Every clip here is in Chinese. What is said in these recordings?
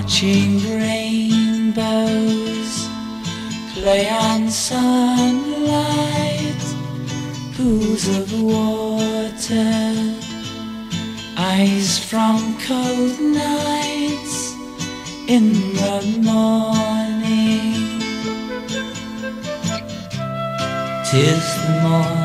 watching rainbows play on sunlight, pools of water, eyes from cold nights in the morning. Tis the morning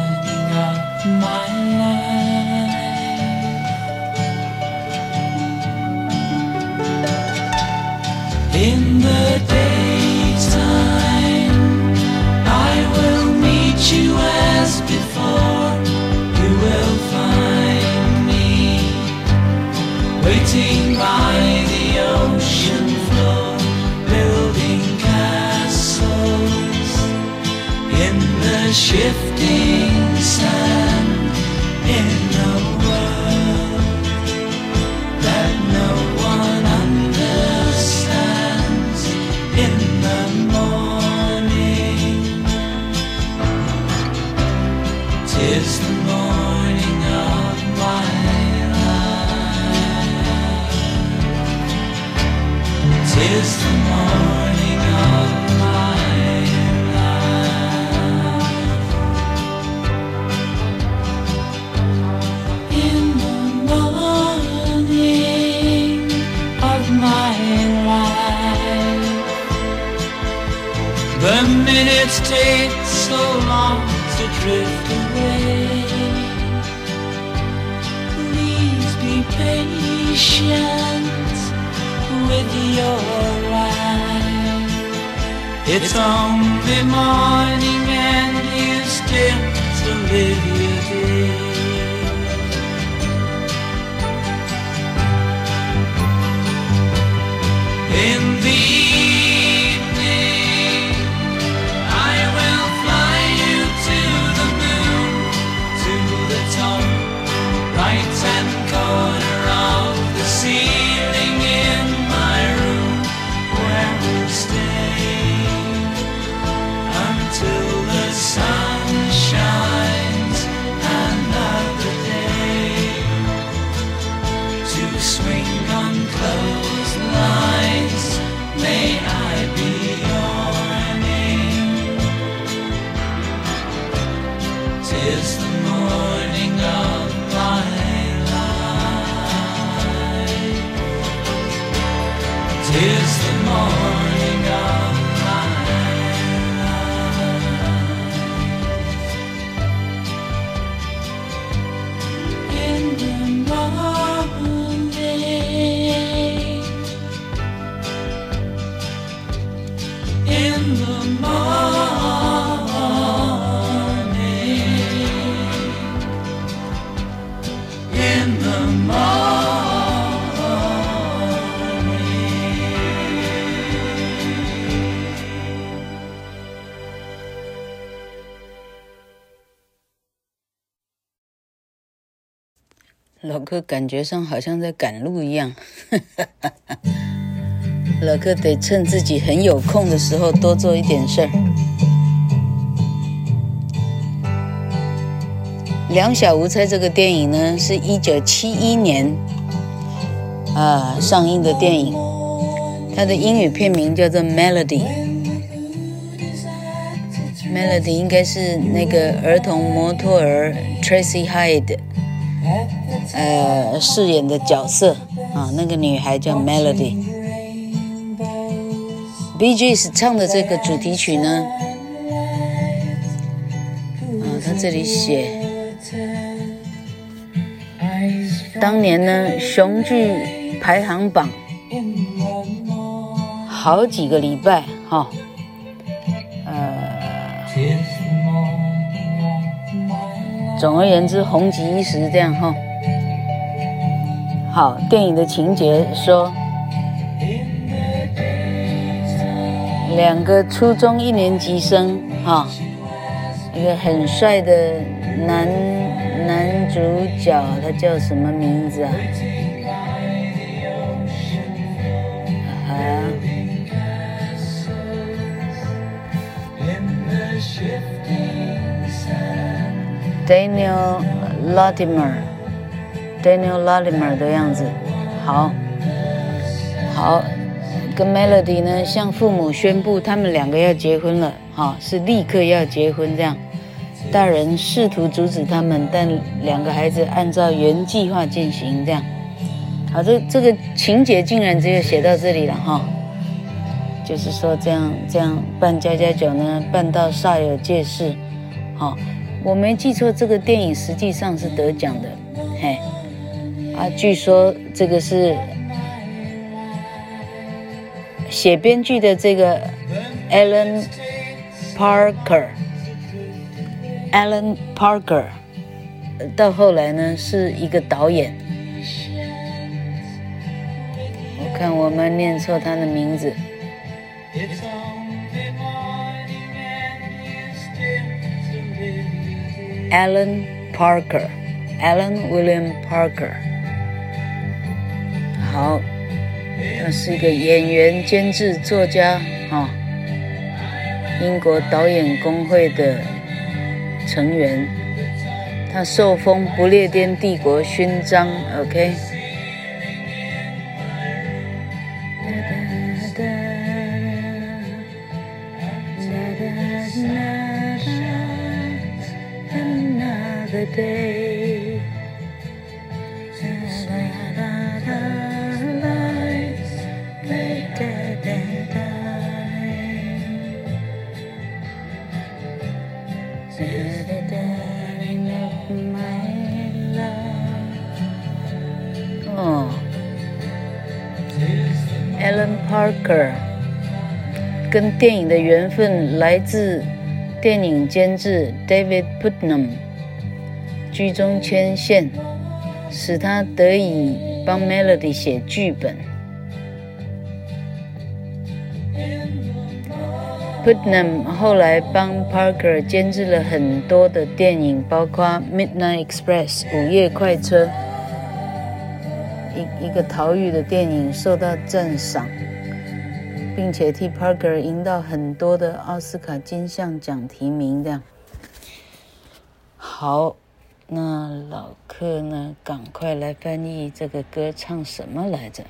tis the morning of my life tis the morning of my in the morning of my life. The minutes take so long to drift patient with your life. It's only morning and you still to live your day. is 老哥感觉上好像在赶路一样，哈哈哈老哥得趁自己很有空的时候多做一点事儿。《两小无猜》这个电影呢，是一九七一年啊上映的电影，它的英语片名叫做《Melody》。Melody 应该是那个儿童模特儿 Tracy Hyde。呃，饰演的角色啊，那个女孩叫 Melody。Bee Gees 唱的这个主题曲呢，啊，他这里写，当年呢，雄踞排行榜好几个礼拜，哈，呃，总而言之，红极一时，这样哈。好，电影的情节说，两个初中一年级生，哈，一个很帅的男男主角，他叫什么名字啊？啊，Daniel Latimer。Daniel Latimer 的样子。好，好，跟 Melody 呢向父母宣布他们两个要结婚了，哈，是立刻要结婚这样。大人试图阻止他们，但两个孩子按照原计划进行这样。好，这这个情节竟然只有写到这里了哈。就是说这样这样办家家酒呢，办到煞有介事。好，我没记错，这个电影实际上是得奖的。嘿，啊，据说这个是写编剧的这个 Alan Parker，Alan Parker，到后来呢是一个导演。我看我们念错他的名字。Alan Parker，Alan William Parker。好，他是一个演员、监制、作家，哈，英国导演工会的成员。他受封不列颠帝国勋章，OK。跟电影的缘分来自电影监制 david putnam 居中牵线使他得以帮 melody 写剧本。Putnam 后来帮 parker 监制了很多的电影包括 midnight express 午夜快车一一个逃狱的电影受到赞赏。并且替 Parker 赢到很多的奥斯卡金像奖提名。这样，好，那老克呢？赶快来翻译这个歌唱什么来着？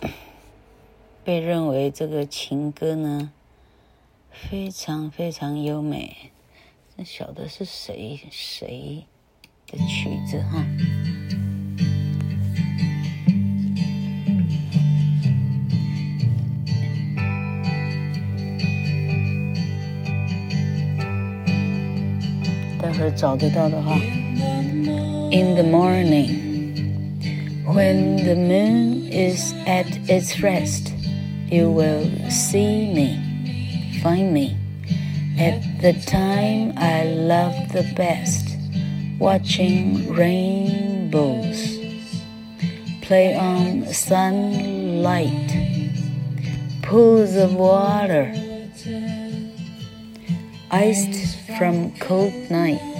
被认为这个情歌呢，非常非常优美。这晓得是谁谁的曲子哈？待会儿找得到的话，In the morning, when the moon is at its rest. You will see me, find me at the time I love the best, watching rainbows play on sunlight, pools of water, iced from cold night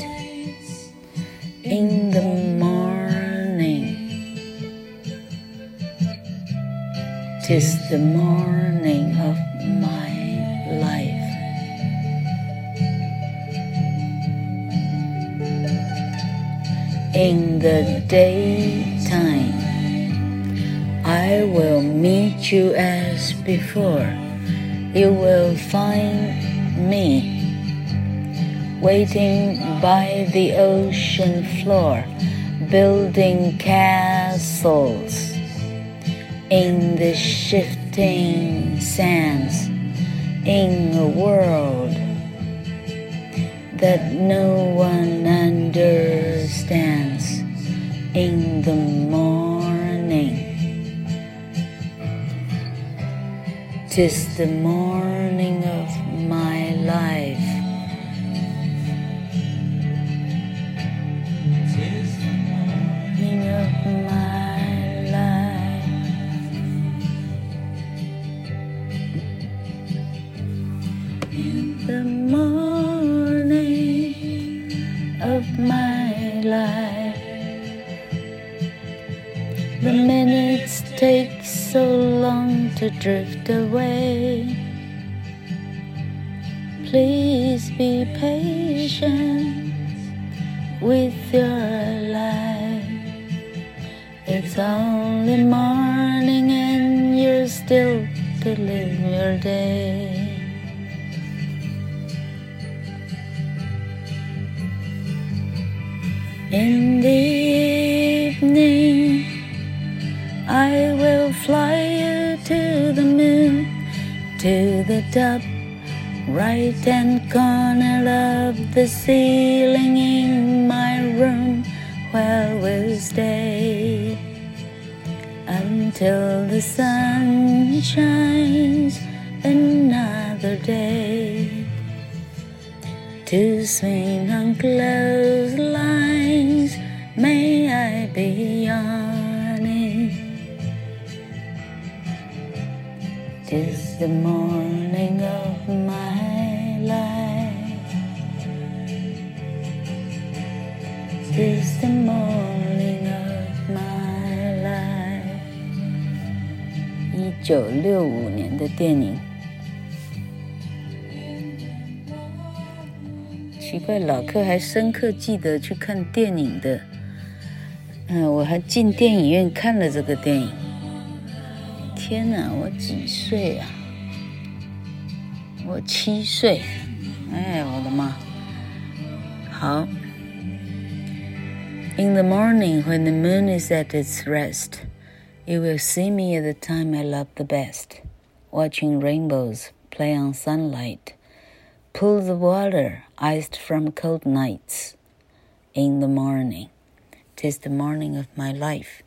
in the morning. Tis the morning of my life. In the daytime, I will meet you as before. You will find me waiting by the ocean floor, building castles in the shifting sands in a world that no one understands in the morning. Tis the morning of to drift away. Please be patient with your life. It's only morning and you're still to live your day. In the evening, I will fly you to the moon, to the top right hand corner of the ceiling in my room where we'll stay until the sun shines another day. To swing on clotheslines tis the morning of my life tis the morning of my life 一九六五年的电影。奇怪，老客还深刻记得去看电影的。嗯，我还进电影院看了这个电影。天哪，我几岁啊？我七岁。哎，我的妈！好。In the morning when the moon is at its rest, you will see me at the time I love the best, watching rainbows play on sunlight. Pools of water iced from cold nights. In the morning, Tis the morning of my life.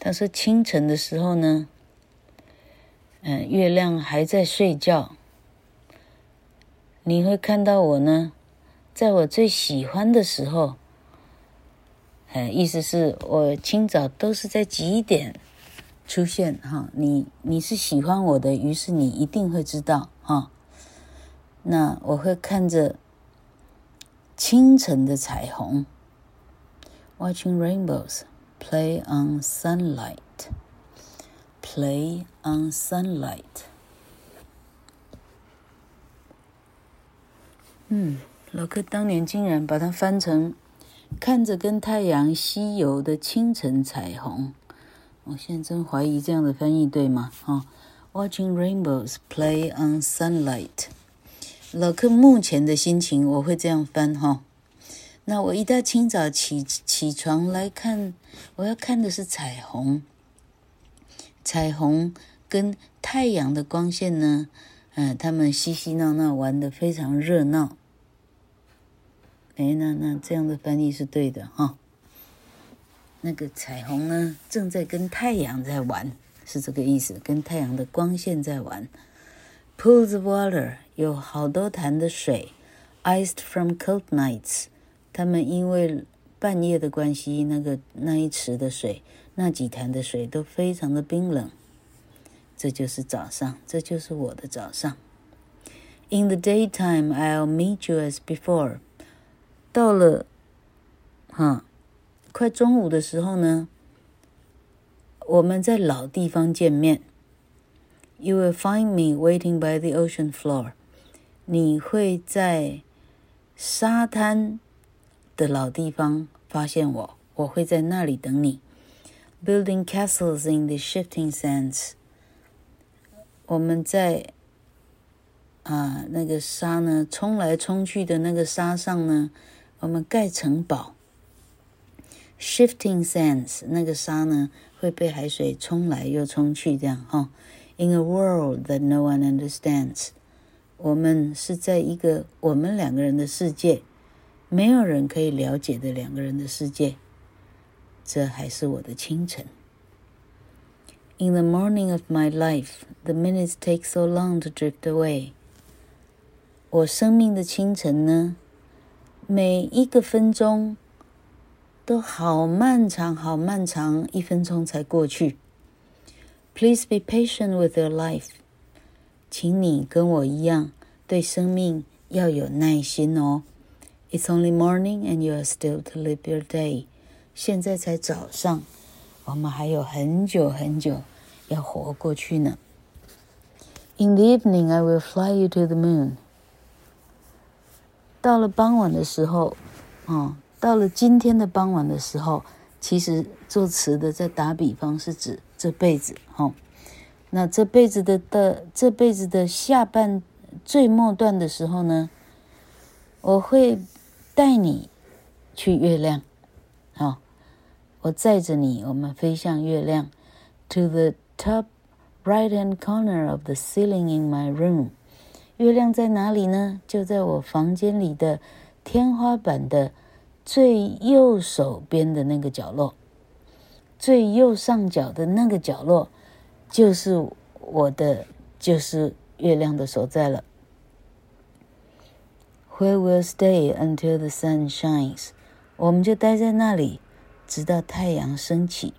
他说清晨的时候呢，嗯，月亮还在睡觉，你会看到我呢，在我最喜欢的时候，嗯，意思是我清早都是在几点出现哈？你你是喜欢我的，于是你一定会知道哈。那我会看着清晨的彩虹 ，watching rainbows play on sunlight, play on sunlight。嗯，老柯当年竟然把它翻成看着跟太阳西游的清晨彩虹，我现在真怀疑这样的翻译对吗？哈，watching rainbows play on sunlight。老柯目前的心情，我会这样翻哈。 那我一大清早起起床来看，我要看的是彩虹。彩虹跟太阳的光线呢，嗯、他们嬉嬉闹闹玩得非常热闹。哎，那那这样的翻译是对的哈。那个彩虹呢，正在跟太阳在玩，是这个意思，跟太阳的光线在玩。Pools of water 有好多潭的水，iced from cold nights。他们因为半夜的关系，那个那一池的水，那几潭的水都非常的冰冷。这就是早上，这就是我的早上。In the daytime, I'll meet you as before。到了，哈，快中午的时候呢，我们在老地方见面。You will find me waiting by the ocean floor。你会在沙滩的老地方发现我，我会在那里等你。Building castles in the shifting sands。我们在啊那个沙呢冲来冲去的那个沙上呢，我们盖城堡。Shifting sands，那个沙呢会被海水冲来又冲去，这样哈。哦 In a world that no one understands，我们是在一个我们两个人的世界， 没有人可以了解的两个人的世界。这还是我的清晨。In the morning of my life, the minutes take so long to drift away。我生命的清晨呢，每一个分钟都好漫长，好漫长，一分钟才过去。Please be patient with your life，请你跟我一样，对生命要有耐心哦。It's only morning and you are still to live your day。现在才早上，我们还有很久很久要活过去呢。In the evening, I will fly you to the moon。 到了傍晚的时候，哦，到了今天的傍晚的时候，其实作词的在打比方是指这辈子，哦，那这辈子的的这辈子的下半最末段的时候呢，我会 带你去月亮，好，我载着你，我们飞向月亮，to the top right hand corner of the ceiling in my room。月亮在哪里呢？就在我房间里的天花板的最右手边的那个角落，最右上角的那个角落，就是我的，就是月亮的所在了。Where we'll stay until the sun shines，我们就待在那里，直到太阳升起。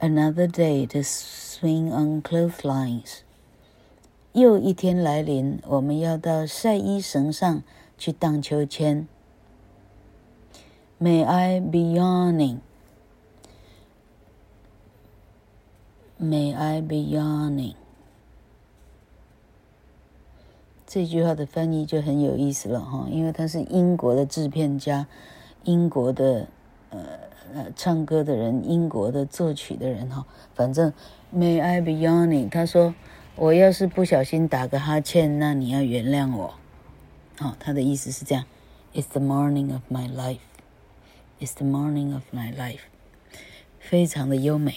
Another day to swing on clotheslines。又一天来临，我们要到晒衣绳上去荡秋千。May I be yawning? May I be yawning? 这句话的翻译就很有意思了哈，因为他是英国的制片家，英国的呃呃唱歌的人，英国的作曲的人哈。反正 May I be yawning？他说。我要是不小心打个哈欠，那你要原谅我。好、哦，他的意思是这样：It's the morning of my life. It's the morning of my life. 非常的优美。